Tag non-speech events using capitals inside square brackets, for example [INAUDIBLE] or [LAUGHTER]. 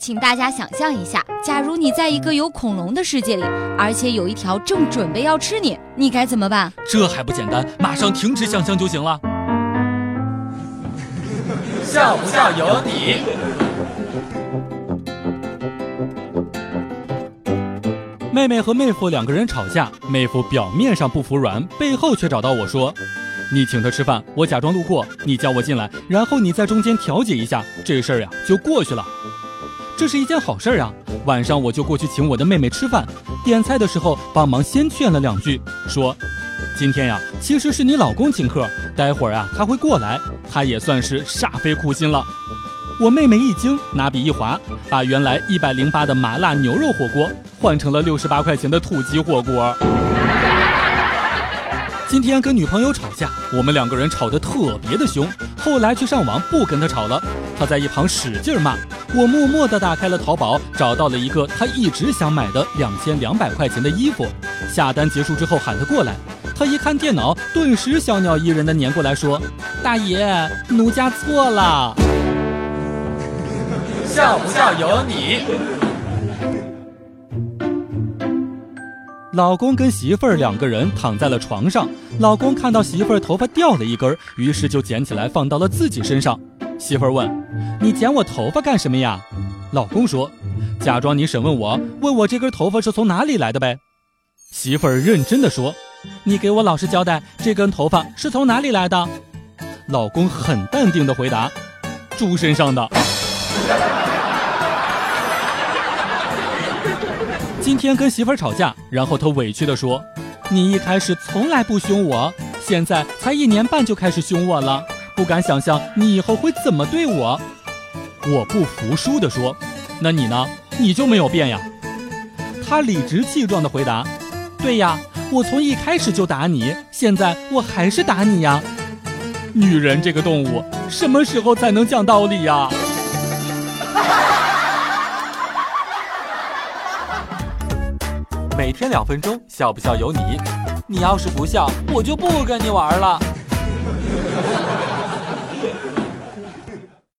请大家想象一下，假如你在一个有恐龙的世界里，而且有一条正准备要吃你，你该怎么办？这还不简单，马上停止想象就行了。[LAUGHS] 笑不笑由你。妹妹和妹夫两个人吵架，妹夫表面上不服软，背后却找到我说：“你请他吃饭，我假装路过，你叫我进来，然后你在中间调解一下，这事儿呀就过去了。”这是一件好事啊！晚上我就过去请我的妹妹吃饭，点菜的时候帮忙先劝了两句，说：“今天呀，其实是你老公请客，待会儿啊他会过来，他也算是煞费苦心了。”我妹妹一惊，拿笔一划，把原来一百零八的麻辣牛肉火锅换成了六十八块钱的土鸡火锅。[LAUGHS] 今天跟女朋友吵架，我们两个人吵得特别的凶，后来去上网不跟他吵了，他在一旁使劲骂。我默默地打开了淘宝，找到了一个他一直想买的两千两百块钱的衣服。下单结束之后喊他过来，他一看电脑，顿时小鸟依人的粘过来说：“大爷，奴家错了。”笑不笑由你。老公跟媳妇儿两个人躺在了床上，老公看到媳妇儿头发掉了一根，于是就捡起来放到了自己身上。媳妇儿问：“你剪我头发干什么呀？”老公说：“假装你审问我，问我这根头发是从哪里来的呗。”媳妇儿认真的说：“你给我老实交代，这根头发是从哪里来的？”老公很淡定的回答：“猪身上的。” [LAUGHS] 今天跟媳妇儿吵架，然后他委屈的说：“你一开始从来不凶我，现在才一年半就开始凶我了。”不敢想象你以后会怎么对我，我不服输地说：“那你呢？你就没有变呀？”他理直气壮地回答：“对呀，我从一开始就打你，现在我还是打你呀。”女人这个动物，什么时候才能讲道理呀？每天两分钟，笑不笑由你。你要是不笑，我就不跟你玩了。Thank you.